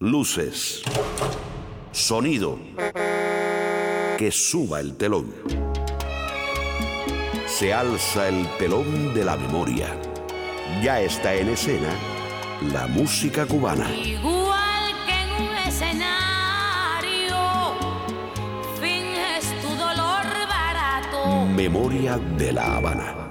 Luces. Sonido. Que suba el telón. Se alza el telón de la memoria. Ya está en escena la música cubana. Igual que en un escenario, finges tu dolor barato. Memoria de la Habana.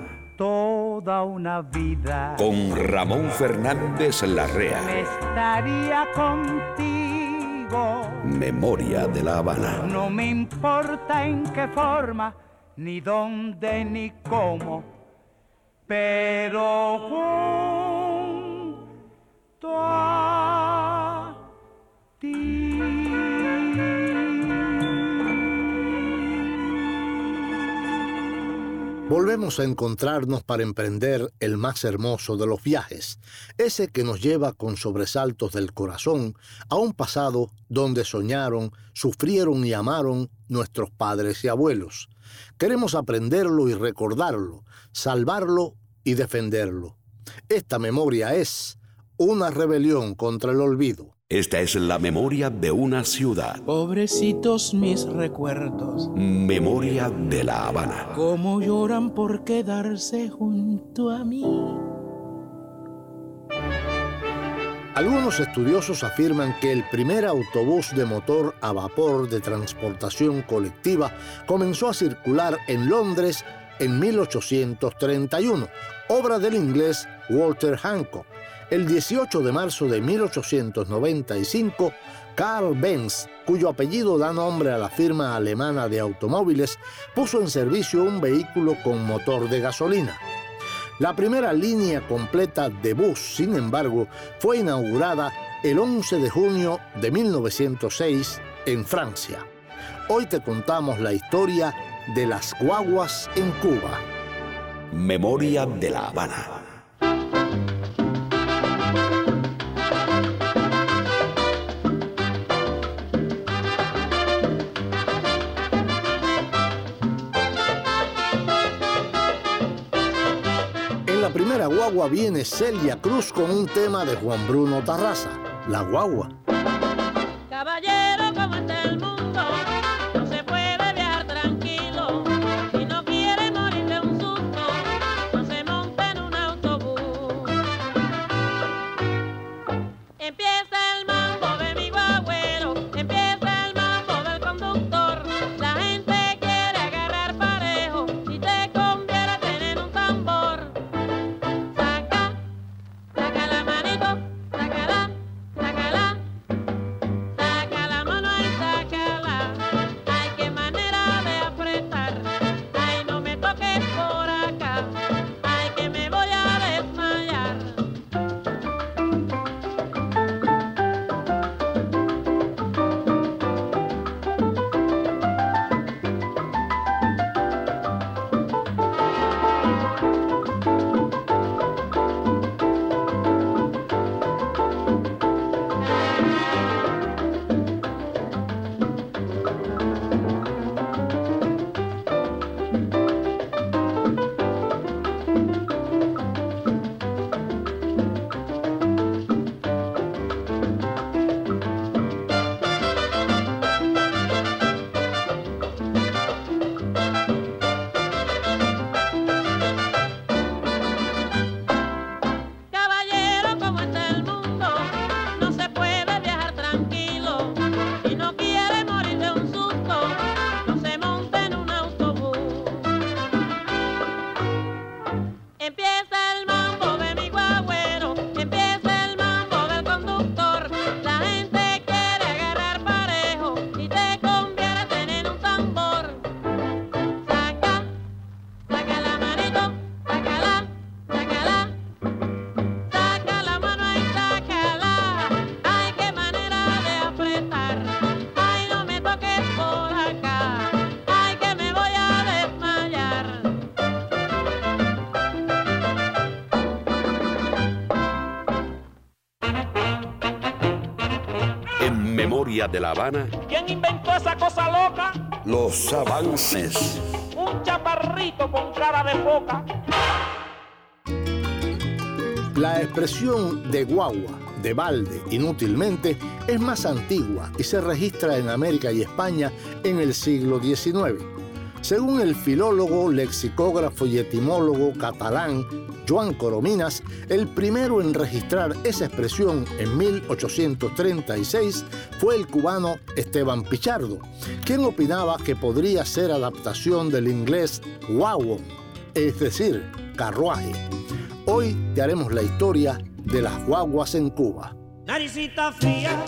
Toda una vida Con Ramón Fernández Larrea. me estaría contigo. Memoria de la Habana. No me importa en qué forma, ni dónde, ni cómo, pero junto a Volvemos a encontrarnos para emprender el más hermoso de los viajes, ese que nos lleva con sobresaltos del corazón a un pasado donde soñaron, sufrieron y amaron nuestros padres y abuelos. Queremos aprenderlo y recordarlo, salvarlo y defenderlo. Esta memoria es una rebelión contra el olvido. Esta es la memoria de una ciudad. Pobrecitos mis recuerdos, Memoria de la Habana. cómo lloran por quedarse junto a mí. Algunos estudiosos afirman que el primer autobús de motor a vapor de transportación colectiva comenzó a circular en Londres en 1831, obra del inglés Walter Hancock. El 18 de marzo de 1895, Carl Benz, cuyo apellido da nombre a la firma alemana de automóviles, puso en servicio un vehículo con motor de gasolina. La primera línea completa de bus, sin embargo, fue inaugurada el 11 de junio de 1906 en Francia. Hoy te contamos la historia de las guaguas en Cuba. Memoria de la Habana. Guagua viene Celia Cruz con un tema de Juan Bruno Tarraza, La Guagua. De la Habana, ¿Quién inventó esa cosa loca? los avances. Un chaparrito con cara de foca. La expresión de guagua, de balde, inútilmente, es más antigua y se registra en América y España en el siglo XIX. Según el filólogo, lexicógrafo y etimólogo catalán Joan Corominas, el primero en registrar esa expresión en 1836 fue el cubano Esteban Pichardo, quien opinaba que podría ser adaptación del inglés wagon, es decir, carruaje. Hoy te haremos la historia de las guaguas en Cuba. Naricita fría,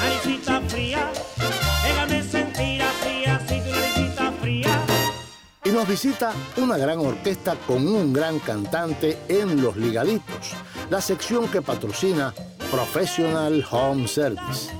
naricita fría, nos visita una gran orquesta con un gran cantante en Los Ligaditos, la sección que patrocina Professional Home Service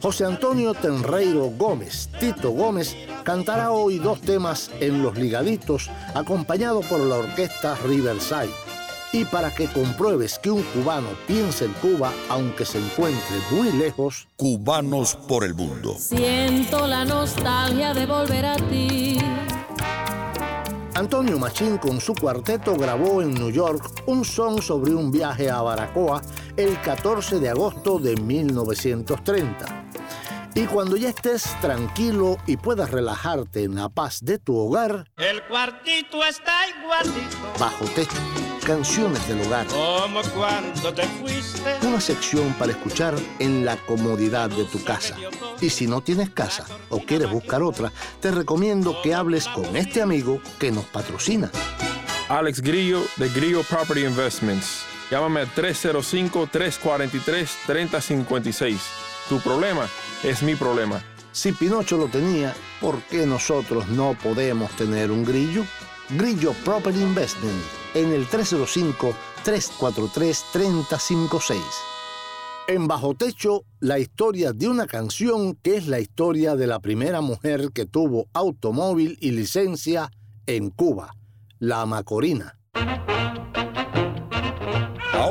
José Antonio Tenreiro Gómez, Tito Gómez, cantará hoy dos temas en Los Ligaditos, acompañado por la orquesta Riverside. Y para que compruebes que un cubano piensa en Cuba, aunque se encuentre muy lejos, Cubanos por el mundo. Siento la nostalgia de volver a ti. Antonio Machín con su cuarteto grabó en New York un son sobre un viaje a Baracoa el 14 de agosto de 1930. Y cuando ya estés tranquilo y puedas relajarte en la paz de tu hogar, El cuartito está igualito bajo techo, canciones del hogar, como cuando te fuiste. una sección para escuchar en la comodidad de tu casa. Y si no tienes casa o quieres buscar otra, te recomiendo que hables con este amigo que nos patrocina. Alex Grillo de Grillo Property Investments. Llámame al 305-343-3056. Tu problema es mi problema. Si Pinocho lo tenía, ¿por qué nosotros no podemos tener un grillo? Grillo Property Investment en el 305-343-3056. En Bajo Techo, la historia de una canción que es la historia de la primera mujer que tuvo automóvil y licencia en Cuba, la Macorina.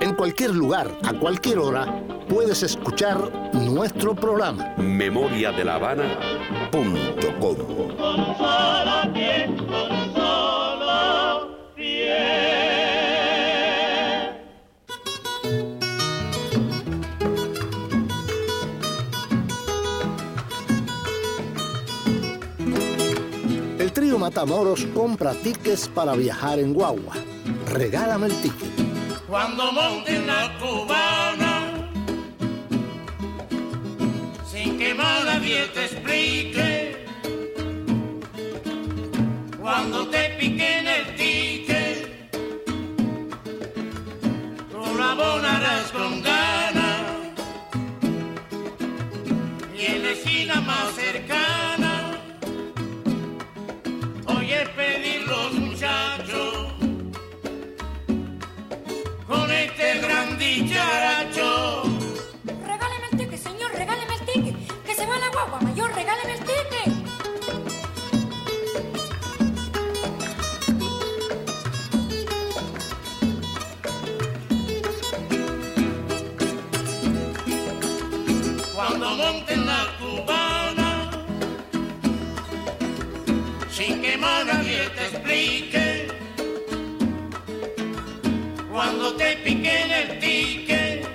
En cualquier lugar, a cualquier hora, puedes escuchar nuestro programa. Memoria de la Habana. Punto com. El trío Matamoros compra tickets para viajar en Guagua. Regálame el ticket. Cuando monten la cubana, sin que más nadie te explique, cuando te piquen el ticket, tú lo abonarás con ganas, y en la esquina más cercana, sin que te explique, cuando te piquen el ticket,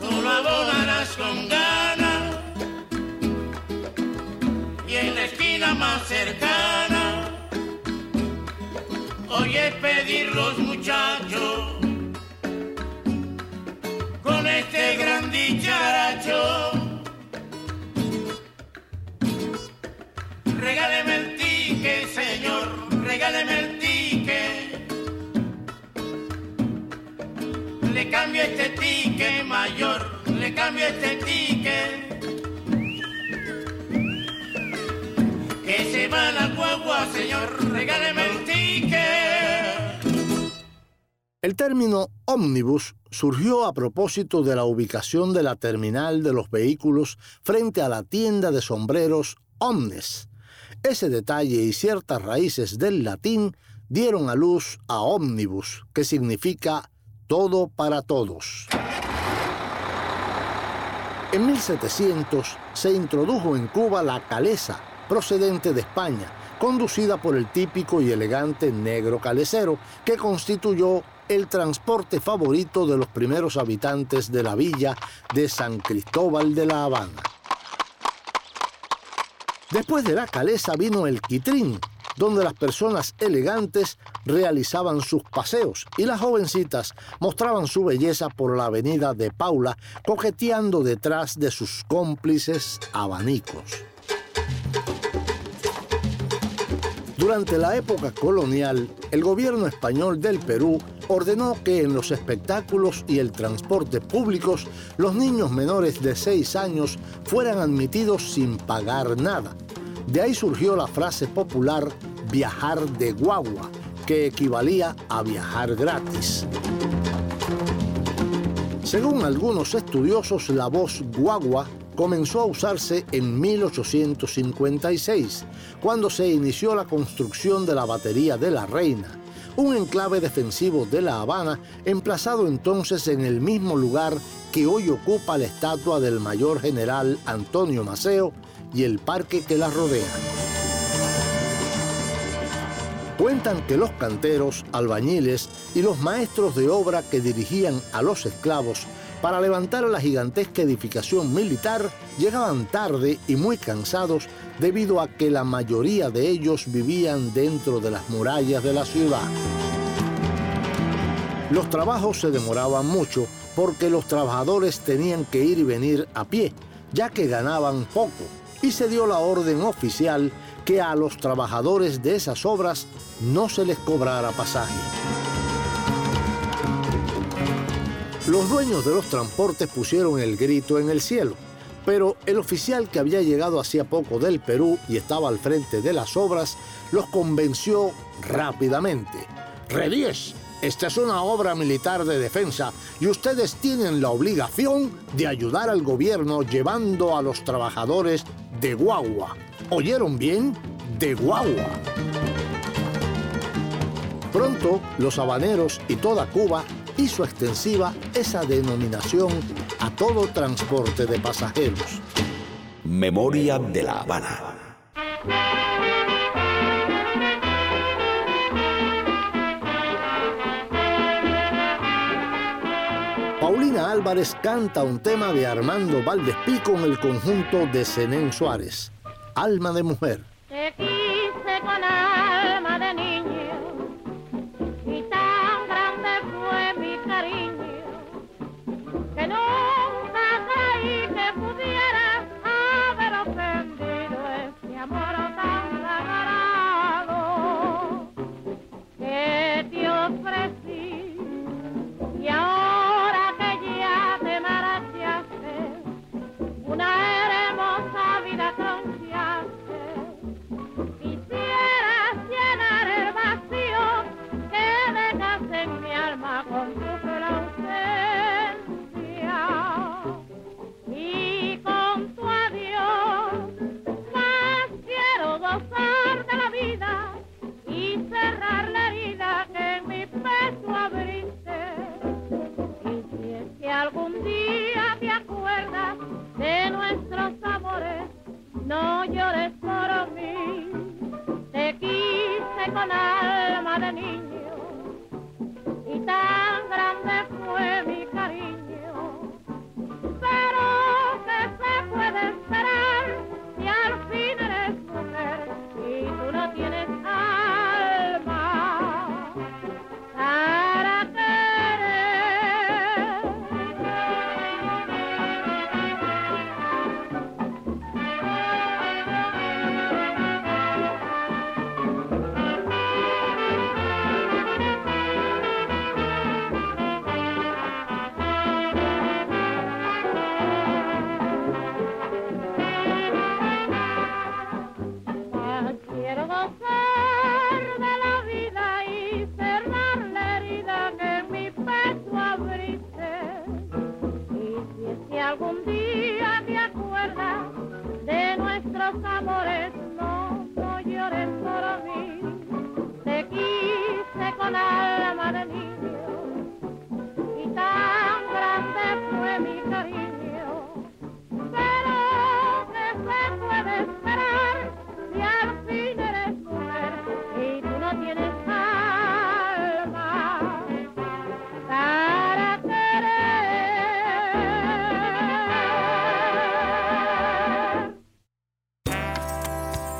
tú lo abonarás con ganas, y en la esquina más cercana, oye pedir los muchachos con este gran dicharacho. Regáleme el ticket. le cambio este ticket mayor, le cambio este ticket. Que se va la guagua, señor, regáleme el ticket. El término ómnibus surgió a propósito de la ubicación de la terminal de los vehículos frente a la tienda de sombreros Omnes. Ese detalle y ciertas raíces del latín dieron a luz a ómnibus, que significa todo para todos. En 1700 se introdujo en Cuba la calesa, procedente de España, conducida por el típico y elegante negro calecero, que constituyó el transporte favorito de los primeros habitantes de la villa de San Cristóbal de la Habana. Después de la calesa vino el quitrín, donde las personas elegantes realizaban sus paseos y las jovencitas mostraban su belleza por la avenida de Paula, coqueteando detrás de sus cómplices abanicos. Durante la época colonial, el gobierno español del Perú ordenó que en los espectáculos y el transporte públicos los niños menores de 6 años fueran admitidos sin pagar nada. De ahí surgió la frase popular viajar de guagua, que equivalía a viajar gratis. Según algunos estudiosos, la voz guagua comenzó a usarse en 1856, cuando se inició la construcción de la batería de la Reina, un enclave defensivo de La Habana, emplazado entonces en el mismo lugar que hoy ocupa la estatua del mayor general Antonio Maceo y el parque que la rodea. Cuentan que los canteros, albañiles y los maestros de obra que dirigían a los esclavos para levantar la gigantesca edificación militar llegaban tarde y muy cansados debido a que la mayoría de ellos vivían dentro de las murallas de la ciudad. Los trabajos se demoraban mucho porque los trabajadores tenían que ir y venir a pie, ya que ganaban poco, y se dio la orden oficial que a los trabajadores de esas obras no se les cobrara pasaje. Los dueños de los transportes pusieron el grito en el cielo, pero el oficial que había llegado hacía poco del Perú y estaba al frente de las obras los convenció rápidamente. Redies, esta es una obra militar de defensa y ustedes tienen la obligación de ayudar al gobierno llevando a los trabajadores de guagua. ¿Oyeron bien? De guagua. Pronto, los habaneros y toda Cuba hizo extensiva esa denominación a todo transporte de pasajeros. Memoria de la Habana. Paulina Álvarez canta un tema de Armando Valdespí con el conjunto de Zenén Suárez, Alma de Mujer. Te quise con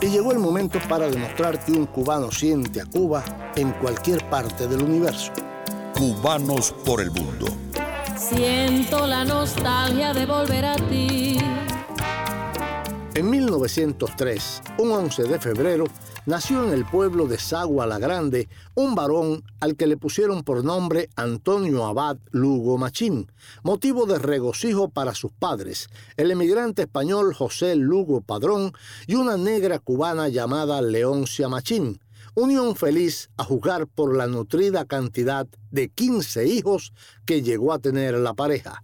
Y llegó el momento para demostrar que un cubano siente a Cuba en cualquier parte del universo. Cubanos por el mundo. Siento la nostalgia de volver a ti. En 1903, un 11 de febrero, nació en el pueblo de Sagua la Grande un varón al que le pusieron por nombre Antonio Abad Lugo Machín, motivo de regocijo para sus padres, el emigrante español José Lugo Padrón y una negra cubana llamada Leoncia Machín, unión feliz a jugar por la nutrida cantidad de 15 hijos que llegó a tener la pareja.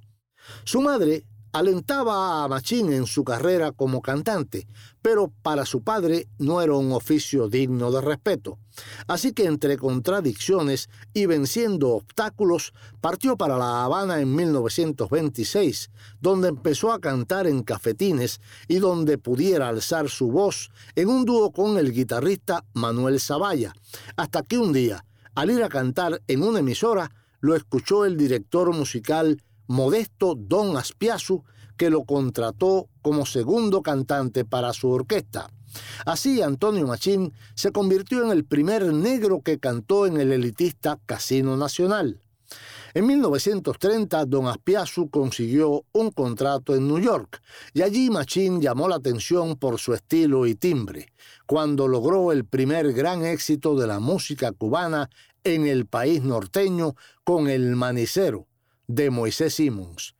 Su madre alentaba a Machín en su carrera como cantante, pero para su padre no era un oficio digno de respeto. Así que entre contradicciones y venciendo obstáculos, partió para La Habana en 1926, donde empezó a cantar en cafetines y donde pudiera alzar su voz en un dúo con el guitarrista Manuel Zavalla, hasta que un día, al ir a cantar en una emisora, lo escuchó el director musical Modesto Don Aspiazu, que lo contrató como segundo cantante para su orquesta. Así, Antonio Machín se convirtió en el primer negro que cantó en el elitista Casino Nacional. En 1930, Don Aspiazu consiguió un contrato en New York y allí Machín llamó la atención por su estilo y timbre, cuando logró el primer gran éxito de la música cubana en el país norteño con El Manicero, de Moisés Simmons.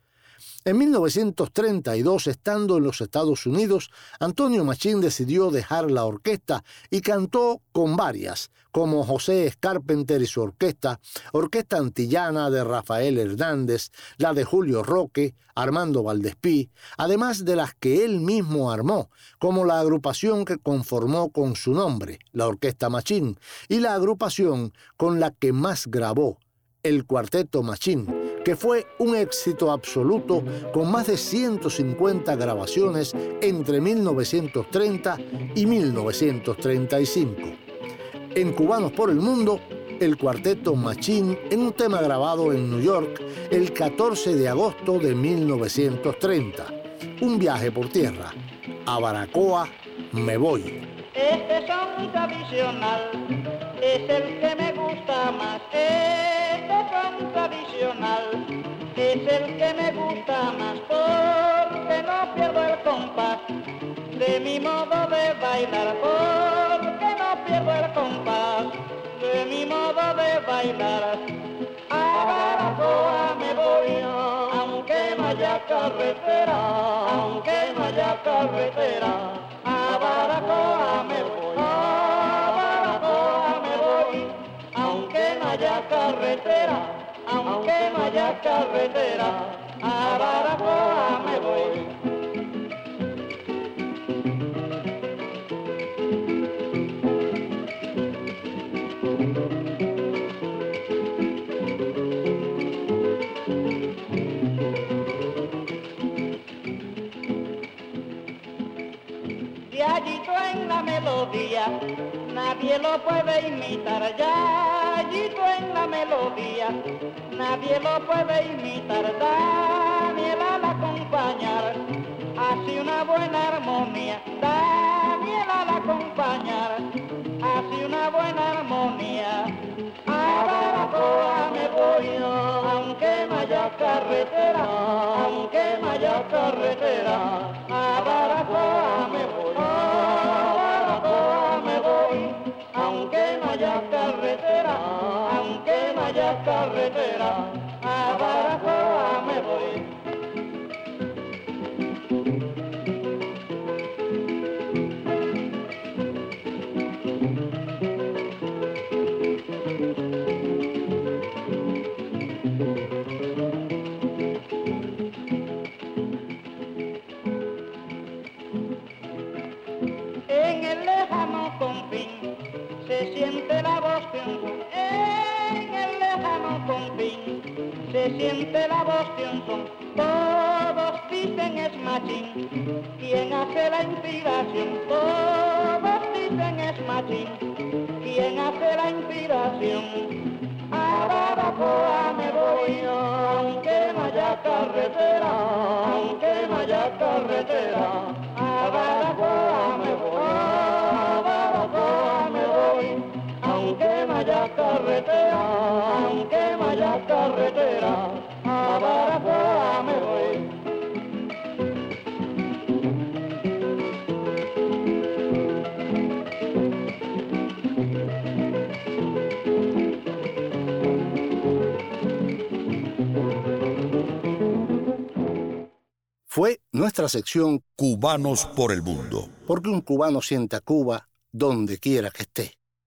En 1932, estando en los Estados Unidos, Antonio Machín decidió dejar la orquesta y cantó con varias, como José Carpenter y su orquesta, Orquesta Antillana de Rafael Hernández, la de Julio Roque, Armando Valdespí, además de las que él mismo armó, como la agrupación que conformó con su nombre, la Orquesta Machín, y la agrupación con la que más grabó, el Cuarteto Machín, que fue un éxito absoluto con más de 150 grabaciones entre 1930 y 1935. En Cubanos por el Mundo, el Cuarteto Machín en un tema grabado en New York el 14 de agosto de 1930. Un viaje por tierra. A Baracoa me voy. Este son tradicional, es el que me gusta más. Este son tradicional, es el que me gusta más porque no pierdo el compás de mi modo de bailar, porque no pierdo el compás de mi modo de bailar. A Baracoa me voy, aunque no haya carretera, aunque no haya carretera. A Baracoa me voy, a Baracoa me voy, aunque no haya carretera, aunque no haya carretera. A Baracoa me voy. Yayito en la melodía, nadie lo puede imitar. Yayito en la melodía, nadie lo puede imitar. Daniela al acompañar, hace una buena armonía. Daniela al acompañar, hace una buena armonía. A Baracoa me voy, aunque no haya carretera, aunque no haya carretera. A Baracoa me voy, haya carretera. A Baracoa se siente la voz de un son. dicen es machín, quien hace la inspiración, todos dicen es machín, quien hace la inspiración. A Baracoa me voy, aunque no haya carretera, aunque no haya carretera. A Baracoa me voy, carretera, aunque no haya carretera. A Baracoa me voy. Fue nuestra sección Cubanos por el Mundo. Porque un cubano siente a Cuba donde quiera que esté.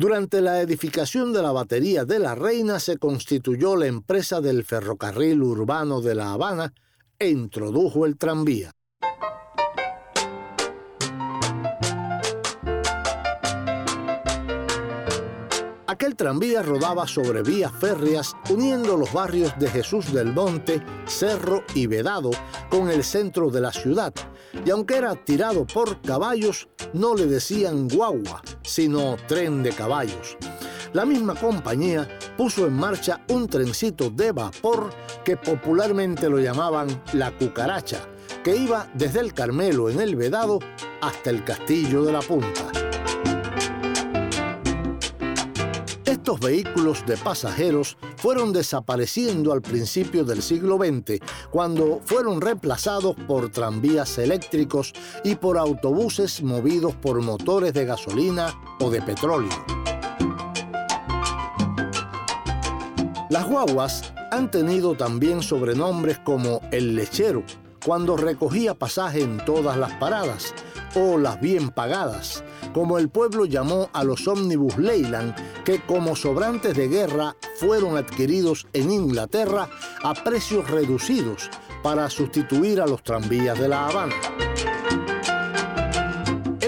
Durante la edificación de la batería de la Reina se constituyó la empresa del ferrocarril urbano de La Habana e introdujo el tranvía. Aquel tranvía rodaba sobre vías férreas uniendo los barrios de Jesús del Monte, Cerro y Vedado con el centro de la ciudad. Y aunque era tirado por caballos, no le decían guagua, sino tren de caballos. La misma compañía puso en marcha un trencito de vapor que popularmente lo llamaban la cucaracha, que iba desde el Carmelo en el Vedado hasta el Castillo de la Punta. Estos vehículos de pasajeros fueron desapareciendo al principio del siglo XX, cuando fueron reemplazados por tranvías eléctricos y por autobuses movidos por motores de gasolina o de petróleo. Las guaguas han tenido también sobrenombres como el lechero, cuando recogía pasaje en todas las paradas, o las bien pagadas, como el pueblo llamó a los ómnibus Leyland, que como sobrantes de guerra fueron adquiridos en Inglaterra a precios reducidos para sustituir a los tranvías de La Habana.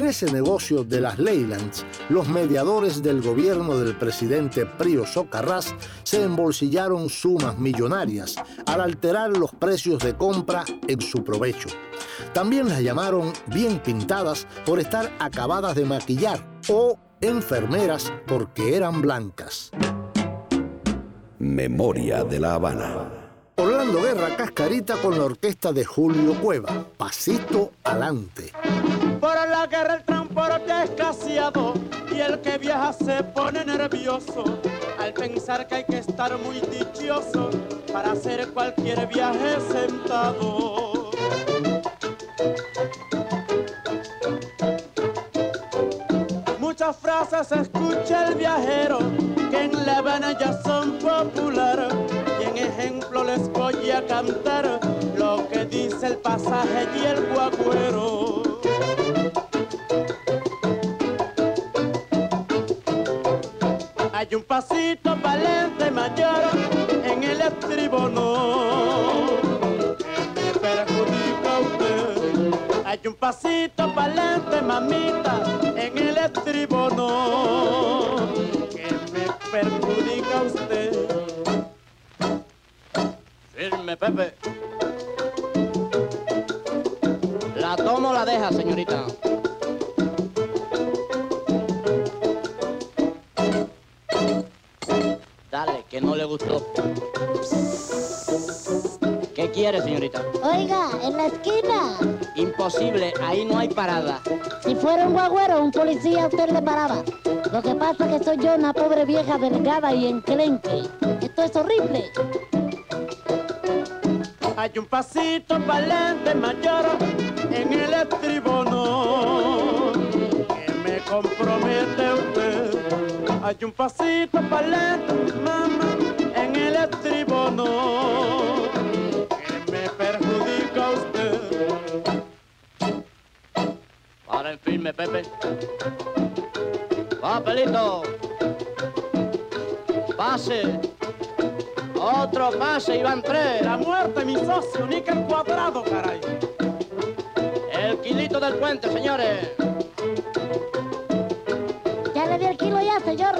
En ese negocio de las Leylands, los mediadores del gobierno del presidente Prío Socarrás se embolsillaron sumas millonarias al alterar los precios de compra en su provecho. También las llamaron bien pintadas por estar acabadas de maquillar o enfermeras porque eran blancas. Memoria de La Habana. Orlando Guerra Cascarita con la orquesta de Julio Cueva. Pasito adelante. Por la guerra el transporte escaseado y el que viaja se pone nervioso al pensar que hay que estar muy dichoso para hacer cualquier viaje sentado. Muchas frases escucha el viajero que en La Habana ya son populares y en ejemplo les voy a cantar lo que dice el pasaje y el guagüero. Hay un pasito valente mayor en el estribo no que perjudica usted. Hay un pasito valente mamita en el estribo no que me perjudica usted. Firme Pepe. Quiere, señorita? Oiga, en la esquina. Imposible, ahí no hay parada. Si fuera un guagüero, un policía, usted le paraba. Lo que pasa es que soy yo una pobre vieja delgada y enclenque. Esto es horrible. Hay un pasito valente mayor en el estribo no que me compromete usted. Hay un pasito valente, mamá, en el estribo Pepe. Papelito. Pase. Otro pase, Iván tres. La muerte, mi socio, ni que el cuadrado, caray. El kilito del puente, señores. Ya le di el kilo ya, señor.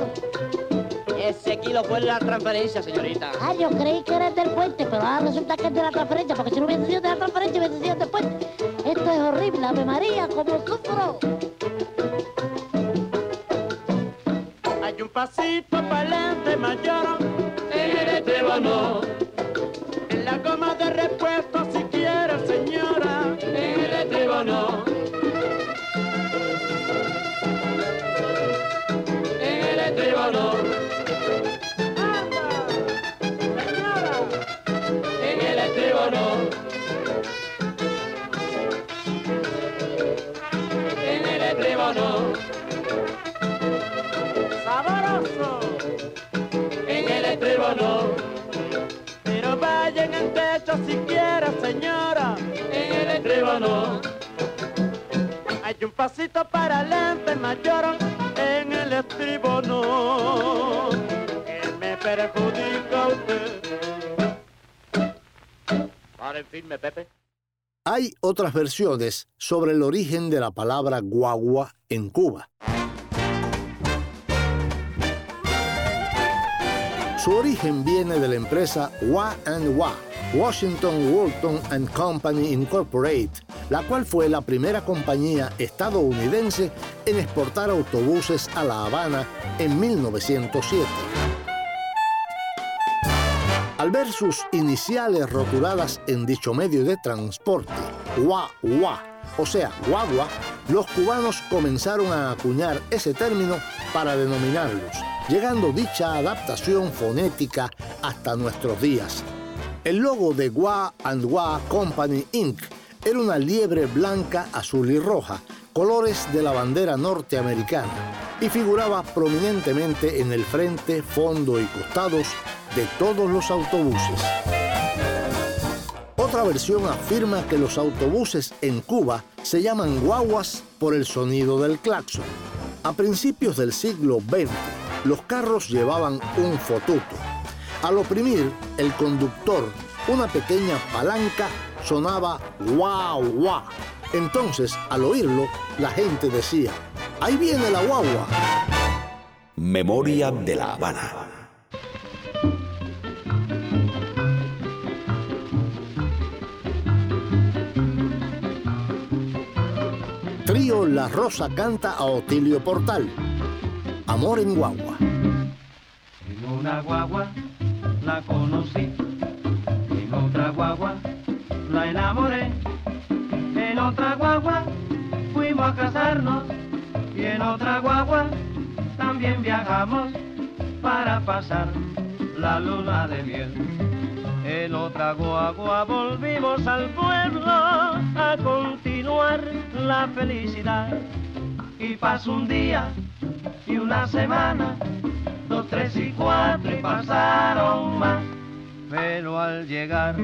Ese kilo fue la transferencia, señorita. Ah, yo creí que era el del puente, pero ahora resulta que es de la transferencia, porque si no hubiese sido de la transferencia, hubiese sido del puente. Esto es horrible, Ave María, como sufro. Hay un pasito para adelante mayor. En el estribo no. En la goma de repuesto si quiere, señora. En el estribo no. El no. Pero vaya en el techo si quiere, señora. En el estribo no. Hay un pasito para adelante mayor. En el estribo no. Que me perjudica usted. Paren firme, Pepe. Hay otras versiones sobre el origen de la palabra guagua en Cuba. Su origen viene de la empresa Wa Wa, Washington Walton and Company Incorporated, la cual fue la primera compañía estadounidense en exportar autobuses a La Habana en 1907. Al ver sus iniciales rotuladas en dicho medio de transporte, Wa Wa, o sea, guagua, los cubanos comenzaron a acuñar ese término para denominarlos, llegando dicha adaptación fonética hasta nuestros días. El logo de Gua and Gua Company Inc. era una liebre blanca, azul y roja, colores de la bandera norteamericana, y figuraba prominentemente en el frente, fondo y costados de todos los autobuses. Otra versión afirma que los autobuses en Cuba se llaman guaguas por el sonido del claxon. A principios del siglo XX, los carros llevaban un fotuto. Al oprimir el conductor una pequeña palanca sonaba guau guau. Entonces, al oírlo, la gente decía, ahí viene la guagua. Memoria de la Habana. Trío La Rosa canta a Otilio Portal. Amor en guagua. En una guagua la conocí, en otra guagua la enamoré, en otra guagua fuimos a casarnos y en otra guagua también viajamos para pasar la luna de miel. En otra guagua volvimos al pueblo a continuar la felicidad. Y pasó un día y una semana, dos, tres y cuatro y pasaron más. Pero al llegar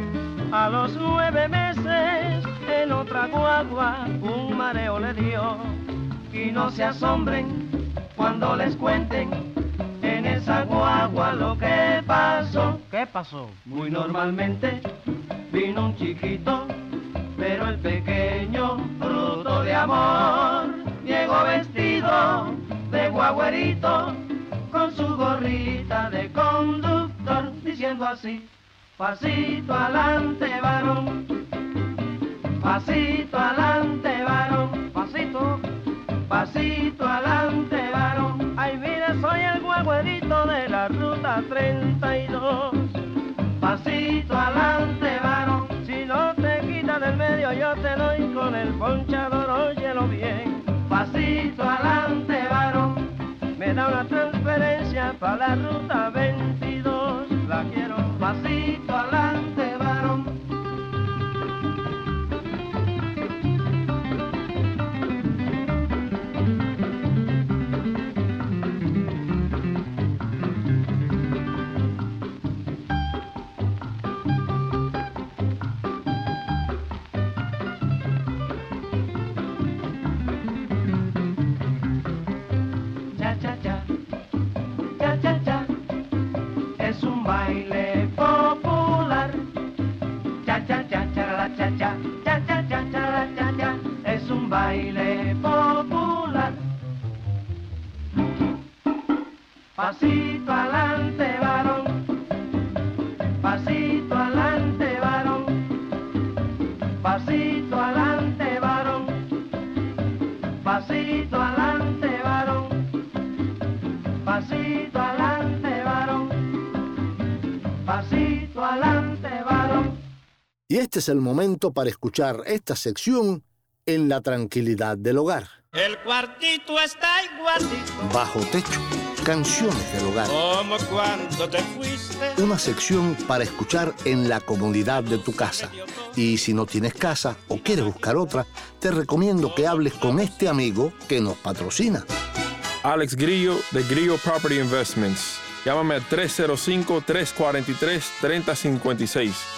a los nueve meses, en otra guagua un mareo le dio. Y no se asombren cuando les cuenten en esa guagua lo que pasó. ¿Qué pasó? Muy normalmente vino un chiquito, pero el pequeño fruto de amor llegó vestido de guaguerito con su gorrita de conductor diciendo así, pasito adelante varón, pasito adelante varón, pasito, pasito adelante varón. Ay mire soy el guaguerito de la ruta 32, pasito adelante varón, si no te quitas del medio yo te doy con el ponchador, óyelo bien, pasito adelante la ruta es el momento para escuchar esta sección en la tranquilidad del hogar. El cuartito está igualito. Bajo techo, canciones del hogar. Como cuando te fuiste. Una sección para escuchar en la comodidad de tu casa. Y si no tienes casa o quieres buscar otra, te recomiendo que hables con este amigo que nos patrocina. Alex Grillo de Grillo Property Investments. Llámame al 305-343-3056.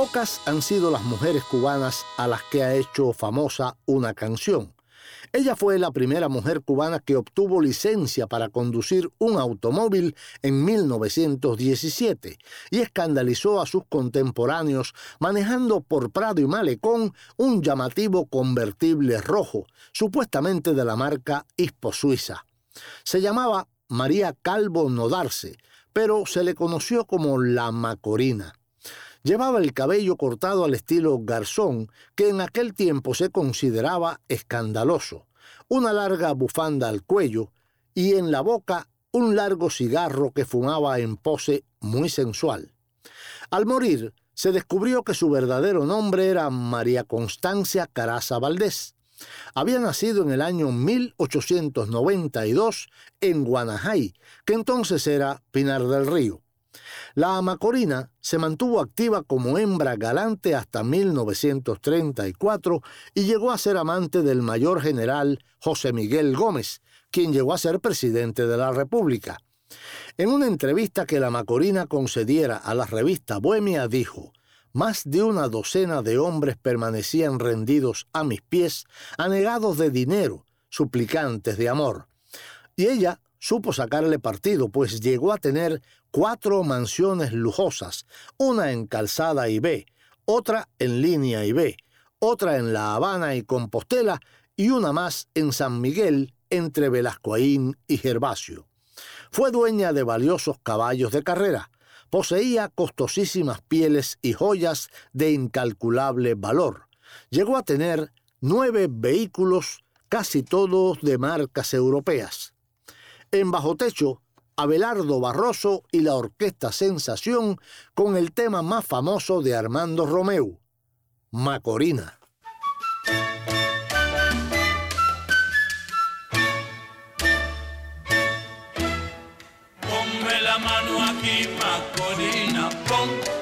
Pocas han sido las mujeres cubanas a las que ha hecho famosa una canción. Ella fue la primera mujer cubana que obtuvo licencia para conducir un automóvil en 1917 y escandalizó a sus contemporáneos manejando por Prado y Malecón un llamativo convertible rojo, supuestamente de la marca Hispo Suiza. Se llamaba María Calvo Nodarse, pero se le conoció como la Macorina. Llevaba el cabello cortado al estilo garzón, que en aquel tiempo se consideraba escandaloso, una larga bufanda al cuello y en la boca un largo cigarro que fumaba en pose muy sensual. Al morir, se descubrió que su verdadero nombre era María Constancia Caraza Valdés. Había nacido en el año 1892 en Guanajay, que entonces era Pinar del Río. La Macorina se mantuvo activa como hembra galante hasta 1934 y llegó a ser amante del mayor general José Miguel Gómez, quien llegó a ser presidente de la República. En una entrevista que la Macorina concediera a la revista Bohemia dijo, más de una docena de hombres permanecían rendidos a mis pies, anegados de dinero, suplicantes de amor. Y ella supo sacarle partido, pues llegó a tener cuatro mansiones lujosas, una en Calzada y B, otra en Línea y B, otra en La Habana y Compostela y una más en San Miguel entre Velascoaín y Gervasio. Fue dueña de valiosos caballos de carrera, poseía costosísimas pieles y joyas de incalculable valor. Llegó a tener nueve vehículos, casi todos de marcas europeas. En Bajo Techo, Abelardo Barroso y la Orquesta Sensación con el tema más famoso de Armando Romeu, Macorina. Ponme la mano aquí, Macorina, pon,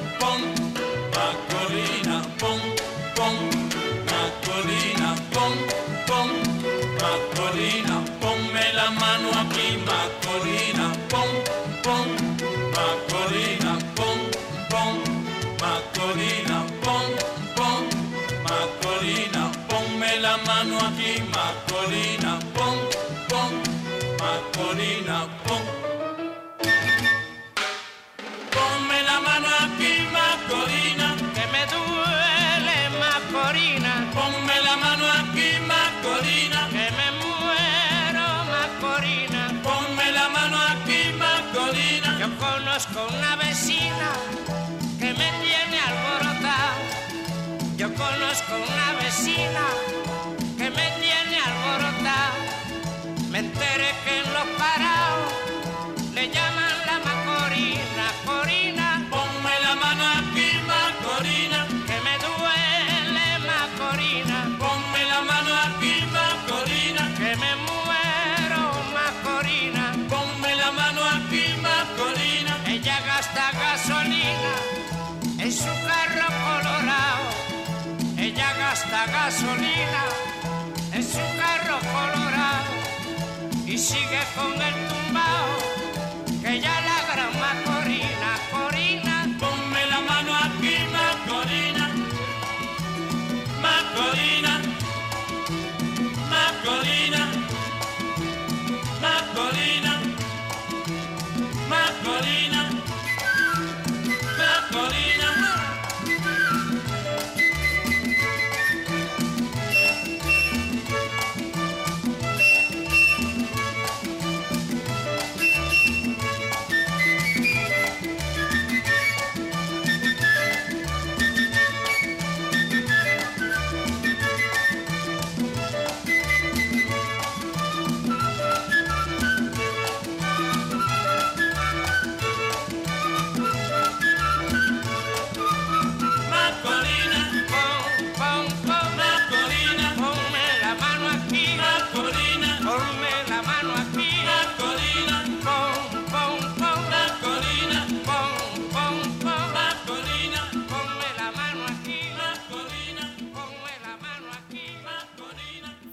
Conozco una vecina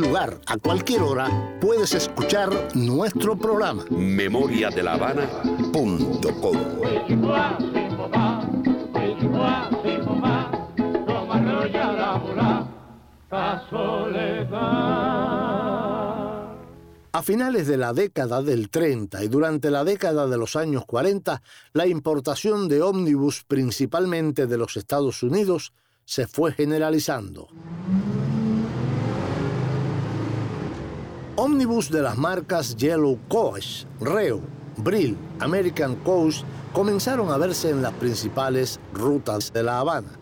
lugar, a cualquier hora, puedes escuchar nuestro programa. memoriadelavana.com. A finales de la década del 30 y durante la década de los años 40, la importación de ómnibus principalmente de los Estados Unidos se fue generalizando. Ómnibus de las marcas Yellow Coach, Reo, Brill, American Coast comenzaron a verse en las principales rutas de La Habana.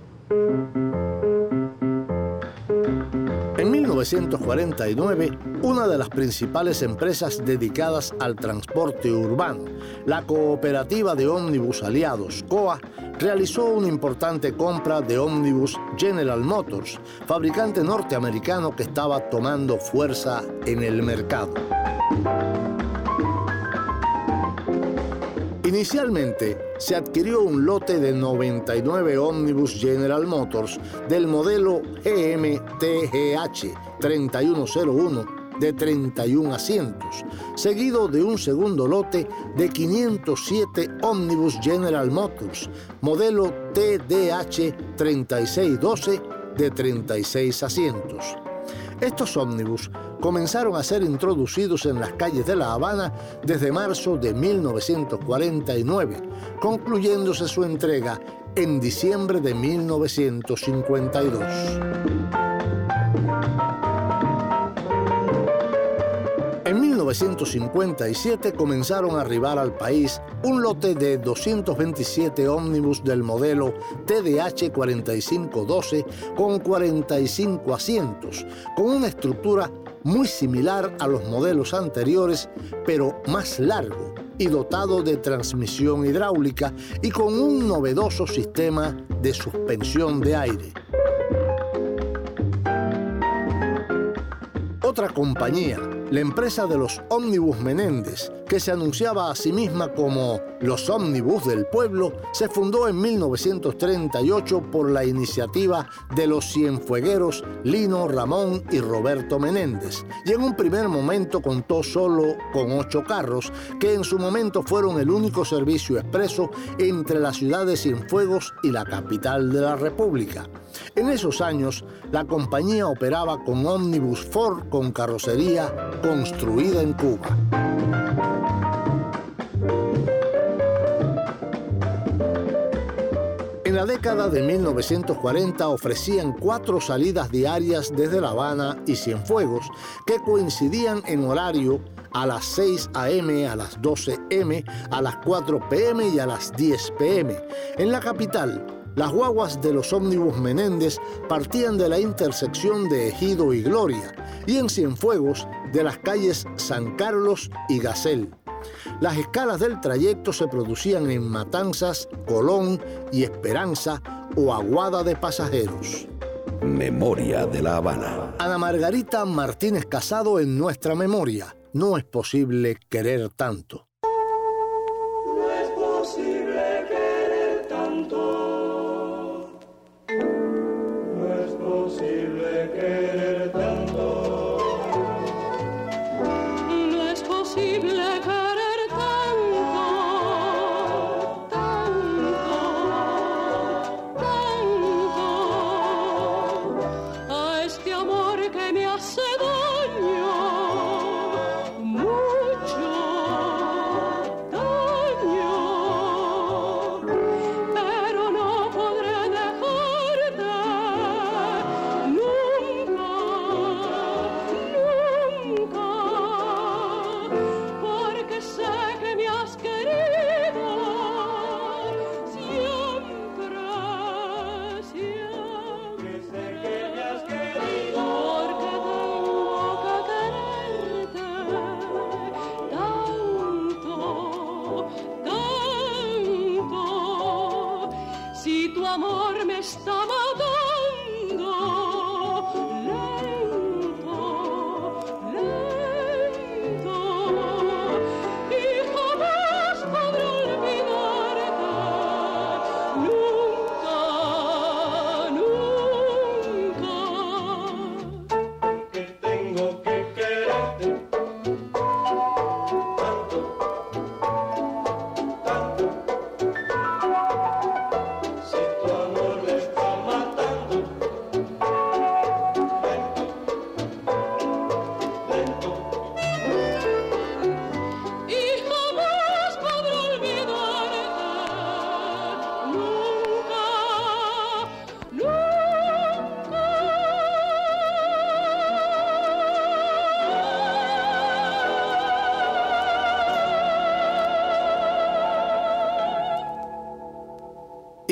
En 1949, una de las principales empresas dedicadas al transporte urbano, la Cooperativa de Ómnibus Aliados, COA, realizó una importante compra de ómnibus General Motors, fabricante norteamericano que estaba tomando fuerza en el mercado. Inicialmente se adquirió un lote de 99 ómnibus General Motors del modelo GMTGH 3101 de 31 asientos, seguido de un segundo lote de 507 ómnibus General Motors modelo TDH 3612 de 36 asientos. Estos ómnibus comenzaron a ser introducidos en las calles de La Habana desde marzo de 1949, concluyéndose su entrega en diciembre de 1952. En 1957 comenzaron a arribar al país un lote de 227 ómnibus del modelo TDH 4512 con 45 asientos, con una estructura muy similar a los modelos anteriores, pero más largo y dotado de transmisión hidráulica y con un novedoso sistema de suspensión de aire. Otra compañía, la empresa de los ómnibus Menéndez, que se anunciaba a sí misma como los ómnibus del pueblo, se fundó en 1938 por la iniciativa de los cienfuegueros Lino, Ramón y Roberto Menéndez, y en un primer momento contó solo con ocho carros, que en su momento fueron el único servicio expreso entre la ciudad de Cienfuegos y la capital de la República. En esos años, la compañía operaba con ómnibus Ford con carrocería construida en Cuba. En la década de 1940 ofrecían cuatro salidas diarias desde La Habana y Cienfuegos que coincidían en horario a las 6 a.m., a las 12 m., a las 4 p.m. y a las 10 p.m. En la capital, las guaguas de los ómnibus Menéndez partían de la intersección de Ejido y Gloria y en Cienfuegos de las calles San Carlos y Gacel. Las escalas del trayecto se producían en Matanzas, Colón y Esperanza o Aguada de Pasajeros. Memoria de la Habana. Ana Margarita Martínez Casado en nuestra memoria. No es posible querer tanto.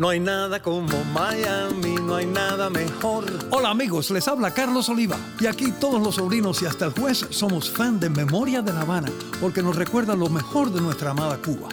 No hay nada como Miami, no hay nada mejor. Hola amigos, les habla Carlos Oliva. Y aquí todos los sobrinos y hasta el juez somos fan de Memoria de La Habana, porque nos recuerda lo mejor de nuestra amada Cuba.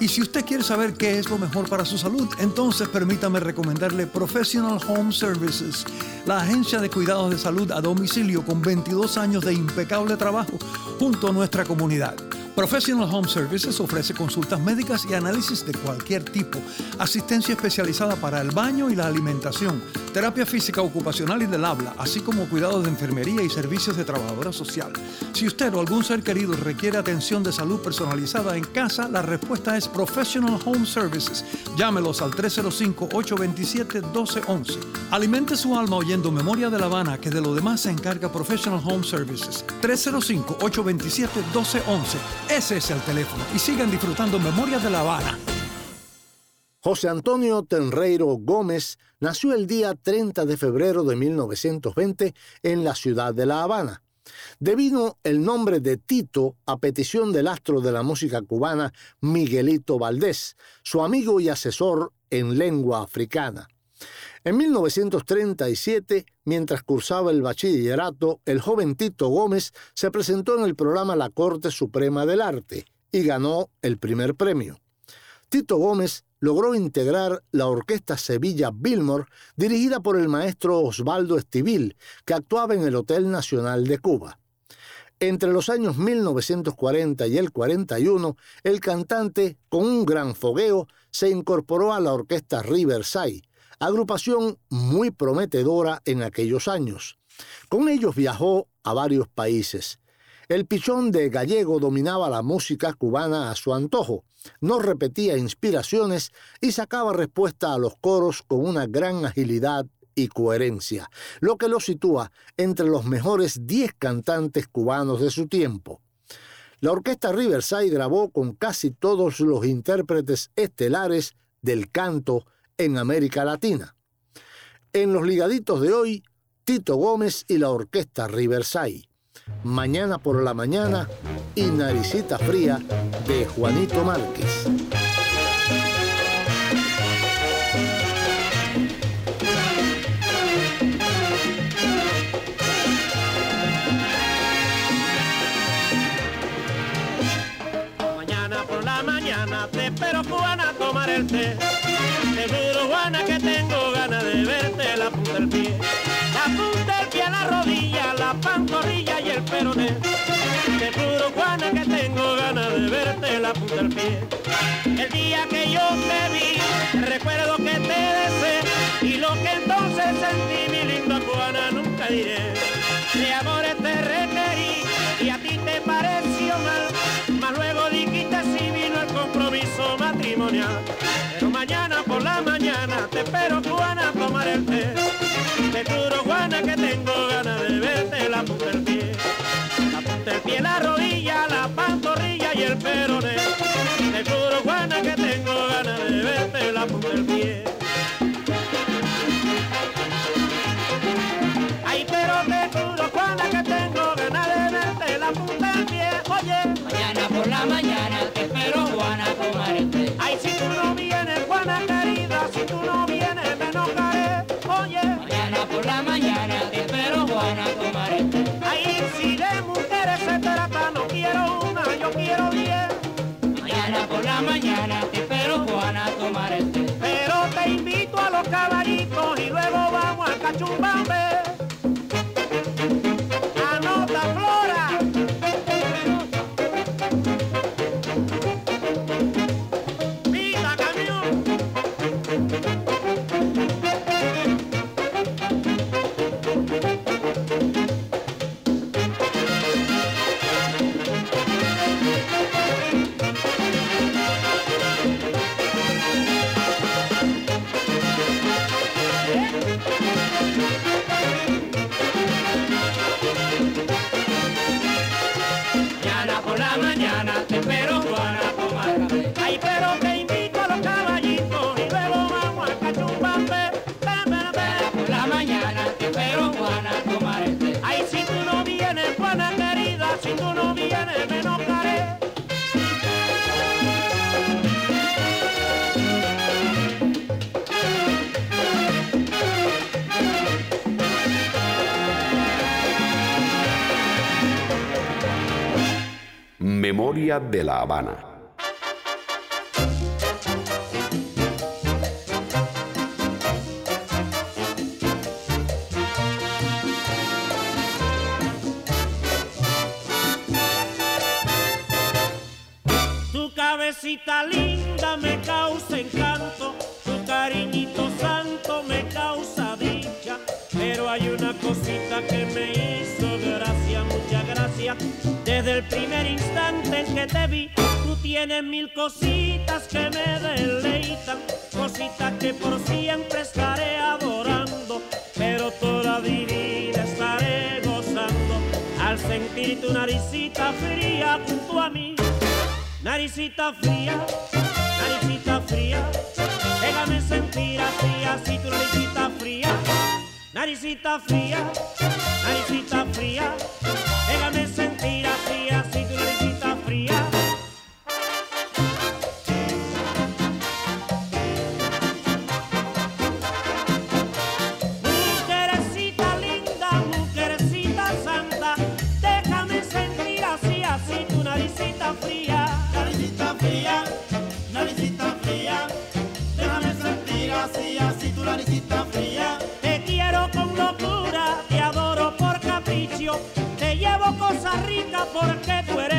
Y si usted quiere saber qué es lo mejor para su salud, entonces permítame recomendarle Professional Home Services, la agencia de cuidados de salud a domicilio con 22 años de impecable trabajo junto a nuestra comunidad. Professional Home Services ofrece consultas médicas y análisis de cualquier tipo, asistencia especializada para el baño y la alimentación, terapia física ocupacional y del habla, así como cuidados de enfermería y servicios de trabajadora social. Si usted o algún ser querido requiere atención de salud personalizada en casa, la respuesta es Professional Home Services. Llámelos al 305-827-1211. Alimente su alma oyendo Memoria de La Habana, que de lo demás se encarga Professional Home Services. 305-827-1211. Ese es el teléfono. Y sigan disfrutando Memoria de La Habana. José Antonio Tenreiro Gómez nació el día 30 de febrero de 1920 en la ciudad de La Habana. Devino el nombre de Tito a petición del astro de la música cubana Miguelito Valdés, su amigo y asesor en lengua africana. En 1937, mientras cursaba el bachillerato, el joven Tito Gómez se presentó en el programa La Corte Suprema del Arte y ganó el primer premio. Tito Gómez logró integrar la orquesta Sevilla Billmore, dirigida por el maestro Osvaldo Estivil, que actuaba en el Hotel Nacional de Cuba. Entre los años 1940 y el 41, el cantante, con un gran fogueo, se incorporó a la orquesta Riverside, agrupación muy prometedora en aquellos años. Con ellos viajó a varios países. El pichón de gallego dominaba la música cubana a su antojo, no repetía inspiraciones y sacaba respuesta a los coros con una gran agilidad y coherencia, lo que lo sitúa entre los mejores 10 cantantes cubanos de su tiempo. La orquesta Riverside grabó con casi todos los intérpretes estelares del canto en América Latina. En los ligaditos de hoy, Tito Gómez y la orquesta Riverside. Mañana por la mañana y Naricita Fría de Juanito Márquez. Mañana por la mañana te espero Juana tomar el té. Seguro Juana que tengo ganas de verte la punta del pie. La punta del pie la rodilla, la pantorrilla y el peroné. Te Juana que tengo ganas de verte la punta del pie. El día que yo te vi, recuerdo que te deseé y lo que entonces sentí, mi linda Juana, nunca diré. De amores te requerí y a ti te pareció mal, mas luego dijiste matrimonial. Pero mañana por la mañana te espero Juana a tomar el té. Te juro Juana que tengo ganas de verte la punta del pie. La punta del pie, la rodilla, la pantorrilla y el peroné. Te juro Juana que tengo ganas de verte la punta del pie. De la Habana. Tu cabecita linda me causa encanto, tu cariñito santo me causa dicha, pero hay una cosita que me hizo gracia, desde el primer instante que te vi. Tú tienes mil cositas que me deleitan, cositas que por siempre estaré adorando, pero toda divina estaré gozando al sentir tu naricita fría junto a mí. Naricita fría, naricita fría, déjame sentir así, así tu naricita fría. Naricita fría, naricita fría, te llevo cosas ricas porque tú eres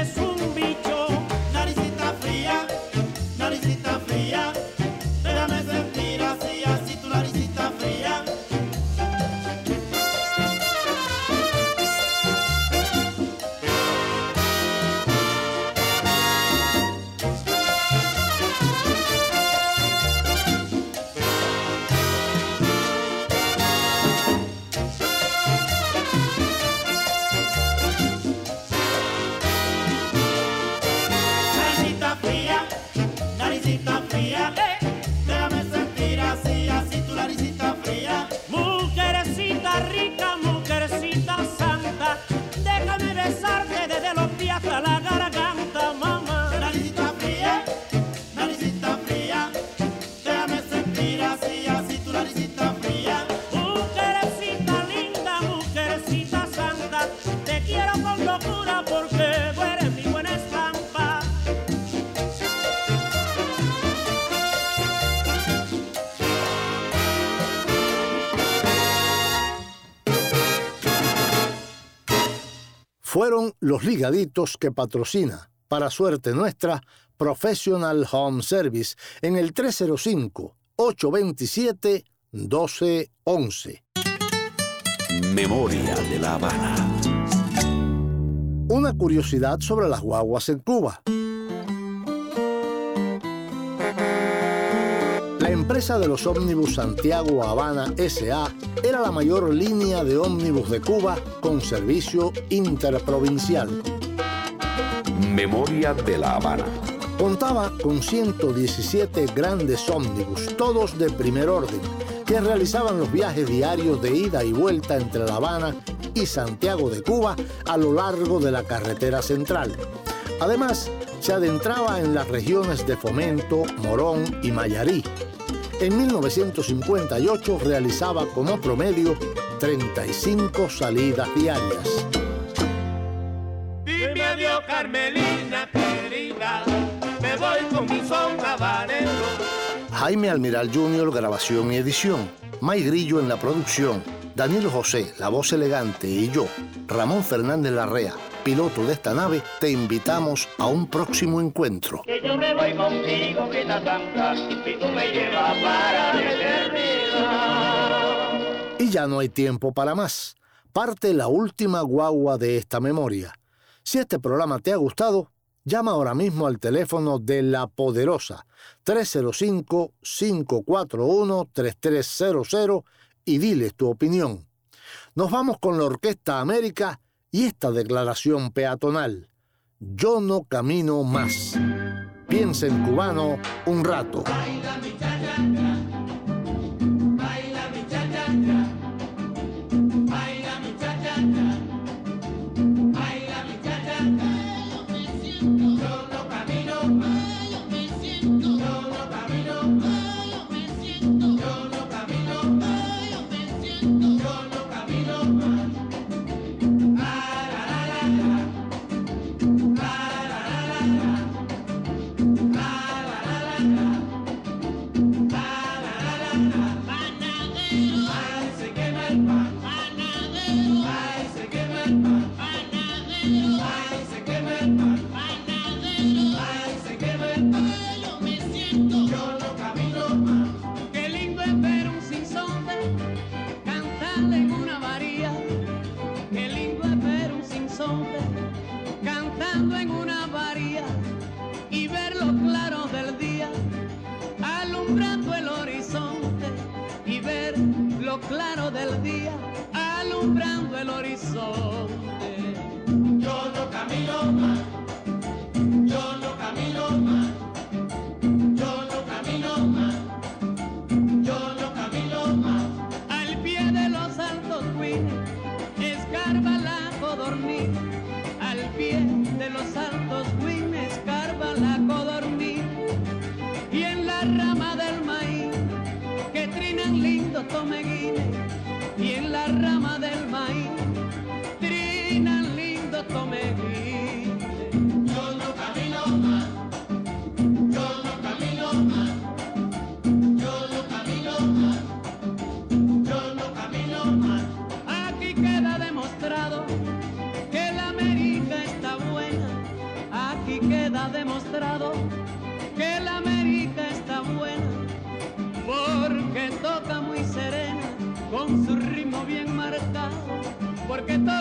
los ligaditos que patrocina, para suerte nuestra, Professional Home Service en el 305-827-1211. Memoria de la Habana. Una curiosidad sobre las guaguas en Cuba. La empresa de los ómnibus Santiago Habana SA era la mayor línea de ómnibus de Cuba con servicio interprovincial. Memoria de la Habana. Contaba con 117 grandes ómnibus, todos de primer orden, que realizaban los viajes diarios de ida y vuelta entre La Habana y Santiago de Cuba a lo largo de la carretera central. Además, se adentraba en las regiones de Fomento, Morón y Mayarí. En 1958 realizaba como promedio 35 salidas diarias. Dime adiós, Carmelina querida, me voy con mi son habanero. Jaime Almiral Jr., grabación y edición. May Grillo en la producción. Danilo José, la voz elegante, y yo, Ramón Fernández Larrea, piloto de esta nave, te invitamos a un próximo encuentro. Que yo me voy contigo, que la santa, y tú me llevas para la eternidad. Y ya no hay tiempo para más. Parte la última guagua de esta memoria. Si este programa te ha gustado, llama ahora mismo al teléfono de La Poderosa 305-541-3300 y diles tu opinión. Nos vamos con la Orquesta América y esta declaración peatonal. Yo no camino más. Piensa en cubano un rato. Porque